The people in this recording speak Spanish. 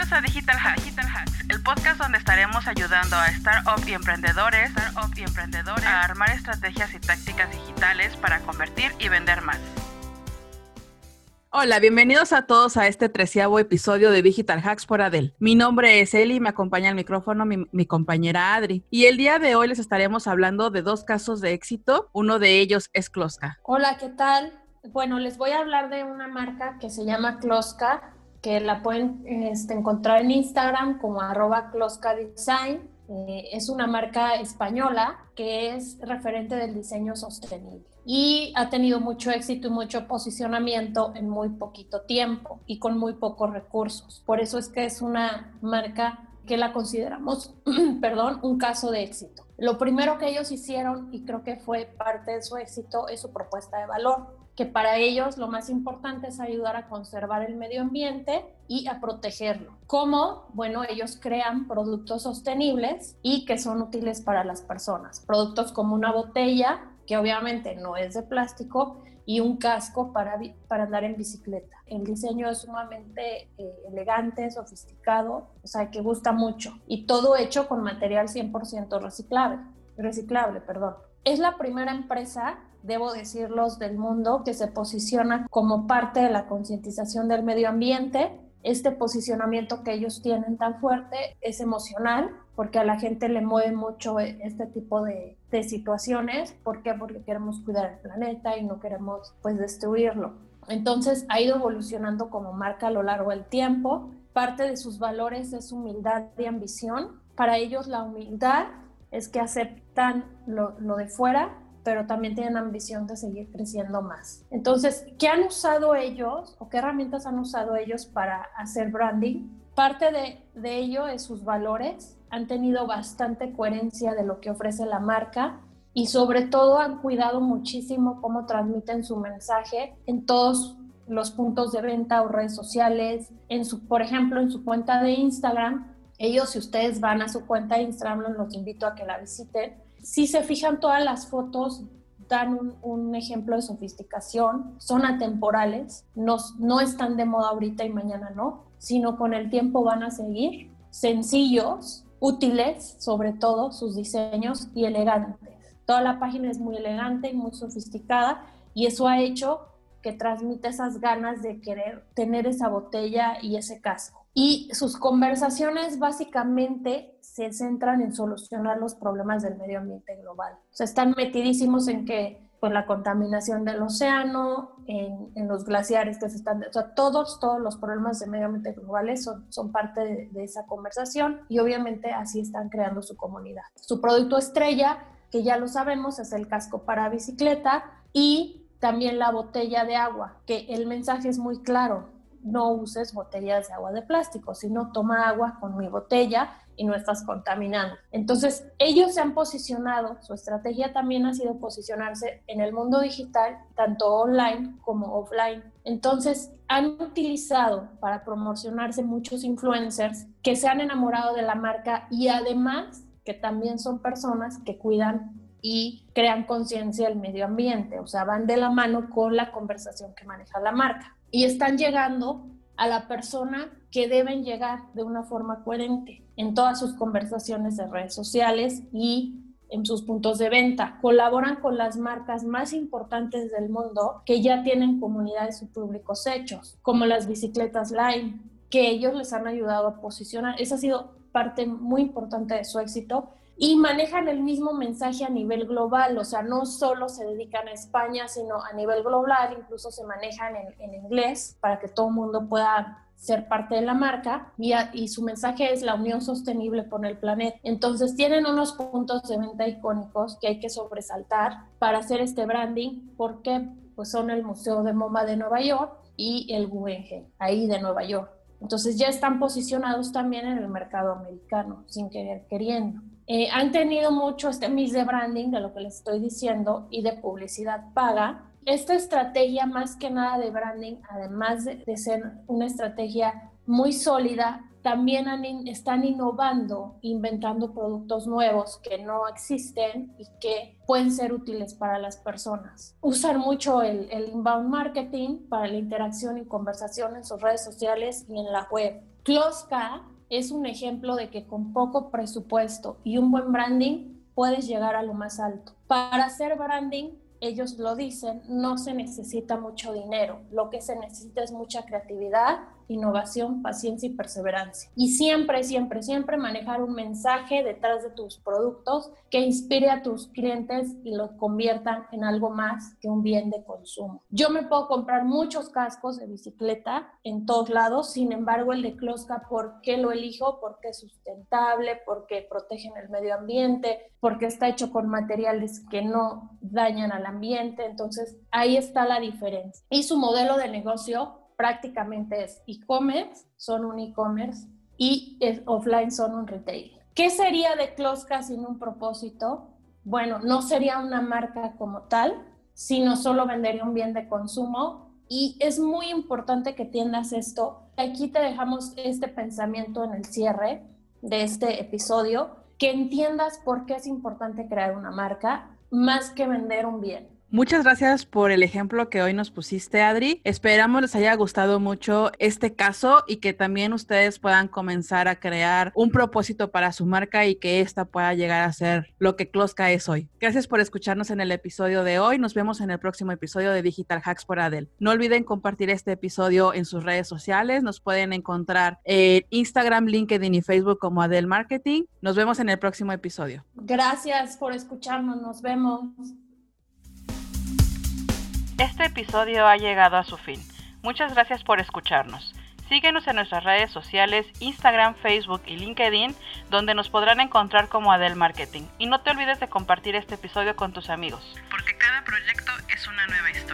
Bienvenidos a Digital Hacks, Digital Hacks, el podcast donde estaremos ayudando a startup y emprendedores, startup y emprendedores a armar estrategias y tácticas digitales para convertir y vender más. Hola, bienvenidos a todos a este treceavo episodio de Digital Hacks por Adel. Mi nombre es Eli y me acompaña al micrófono mi, mi, compañera Adri. Y el día de hoy les estaremos hablando de dos casos de éxito. Uno de ellos es Kloska. Hola, ¿qué tal? Bueno, les voy a hablar de una marca que se llama Kloska que la pueden este, encontrar en Instagram como arroba Design. Eh, es una marca española que es referente del diseño sostenible y ha tenido mucho éxito y mucho posicionamiento en muy poquito tiempo y con muy pocos recursos. Por eso es que es una marca que la consideramos, perdón, un caso de éxito. Lo primero que ellos hicieron, y creo que fue parte de su éxito, es su propuesta de valor que para ellos lo más importante es ayudar a conservar el medio ambiente y a protegerlo. ¿Cómo? Bueno, ellos crean productos sostenibles y que son útiles para las personas. Productos como una botella, que obviamente no es de plástico, y un casco para, para andar en bicicleta. El diseño es sumamente eh, elegante, sofisticado, o sea, que gusta mucho. Y todo hecho con material 100% reciclable, reciclable, perdón. Es la primera empresa debo decirlos, del mundo que se posiciona como parte de la concientización del medio ambiente. Este posicionamiento que ellos tienen tan fuerte es emocional porque a la gente le mueve mucho este tipo de, situaciones. ¿Por qué? Porque queremos cuidar el planeta y no queremos pues destruirlo. Entonces ha ido evolucionando como marca a lo largo del tiempo. Parte de sus valores es humildad y ambición. Para ellos la humildad es que aceptan lo, lo de fuera pero también tienen ambición de seguir creciendo más. Entonces, ¿qué han usado ellos o qué herramientas han usado ellos para hacer branding? Parte de, de ello es sus valores, han tenido bastante coherencia de lo que ofrece la marca y sobre todo han cuidado muchísimo cómo transmiten su mensaje en todos los puntos de venta o redes sociales, en su, por ejemplo, en su cuenta de Instagram. Ellos, si ustedes van a su cuenta de Instagram, los invito a que la visiten si se fijan todas las fotos, dan un, ejemplo de sofisticación, son atemporales, no, están de moda ahorita y mañana no, sino con el tiempo van a seguir, sencillos, útiles, sobre todo sus diseños y elegantes. Toda la página es muy elegante y muy sofisticada y eso ha hecho que transmite esas ganas de querer tener esa botella y ese casco. Y sus conversaciones básicamente se centran en solucionar los problemas del medio ambiente global. O sea, están metidísimos en que pues la contaminación del océano, en, los glaciares que se están, o sea, todos, todos los problemas del medio ambiente globales son, parte de, esa conversación y obviamente así están creando su comunidad. Su producto estrella, que ya lo sabemos, es el casco para bicicleta y también la botella de agua, que el mensaje es muy claro, no uses botellas de agua de plástico, sino toma agua con mi botella y no estás contaminando. Entonces, ellos se han posicionado, su estrategia también ha sido posicionarse en el mundo digital, tanto online como offline. Entonces, han utilizado para promocionarse muchos influencers que se han enamorado de la marca y además que también son personas que cuidan y crean conciencia del medio ambiente, o sea, van de la mano con la conversación que maneja la marca y están llegando a la persona que deben llegar de una forma coherente en todas sus conversaciones de redes sociales y en sus puntos de venta. Colaboran con las marcas más importantes del mundo que ya tienen comunidades y públicos hechos, como las bicicletas Lime, que ellos les han ayudado a posicionar. Esa ha sido parte muy importante de su éxito y manejan el mismo mensaje a nivel global, o sea, no solo se dedican a España, sino a nivel global, incluso se manejan en, inglés para que todo el mundo pueda ser parte de la marca y, y, su mensaje es la unión sostenible con el planeta. Entonces tienen unos puntos de venta icónicos que hay que sobresaltar para hacer este branding porque pues son el Museo de MoMA de Nueva York y el Guggenheim, ahí de Nueva York. Entonces ya están posicionados también en el mercado americano, sin querer queriendo. Eh, han tenido mucho este mix de branding, de lo que les estoy diciendo, y de publicidad paga. Esta estrategia, más que nada de branding, además de, de ser una estrategia muy sólida, también están innovando, inventando productos nuevos que no existen y que pueden ser útiles para las personas. Usan mucho el, el, inbound marketing para la interacción y conversación en sus redes sociales y en la web. Closca es un ejemplo de que con poco presupuesto y un buen branding puedes llegar a lo más alto. Para hacer branding ellos lo dicen, no se necesita mucho dinero, lo que se necesita es mucha creatividad, innovación, paciencia y perseverancia. Y siempre, siempre, siempre manejar un mensaje detrás de tus productos que inspire a tus clientes y los conviertan en algo más que un bien de consumo. Yo me puedo comprar muchos cascos de bicicleta en todos lados, sin embargo el de Closca, ¿por qué lo elijo? Porque es sustentable, porque protegen el medio ambiente, porque está hecho con materiales que no dañan al ambiente, entonces ahí está la diferencia. Y su modelo de negocio prácticamente es e-commerce, son un e-commerce y offline son un retail. ¿Qué sería de Closca sin un propósito? Bueno, no sería una marca como tal, sino solo vendería un bien de consumo y es muy importante que entiendas esto. Aquí te dejamos este pensamiento en el cierre de este episodio, que entiendas por qué es importante crear una marca más que vender un bien. Muchas gracias por el ejemplo que hoy nos pusiste, Adri. Esperamos les haya gustado mucho este caso y que también ustedes puedan comenzar a crear un propósito para su marca y que ésta pueda llegar a ser lo que Closca es hoy. Gracias por escucharnos en el episodio de hoy. Nos vemos en el próximo episodio de Digital Hacks por Adel. No olviden compartir este episodio en sus redes sociales. Nos pueden encontrar en Instagram, LinkedIn y Facebook como Adel Marketing. Nos vemos en el próximo episodio. Gracias por escucharnos. Nos vemos. Este episodio ha llegado a su fin. Muchas gracias por escucharnos. Síguenos en nuestras redes sociales, Instagram, Facebook y LinkedIn, donde nos podrán encontrar como Adel Marketing. Y no te olvides de compartir este episodio con tus amigos. Porque cada proyecto es una nueva historia.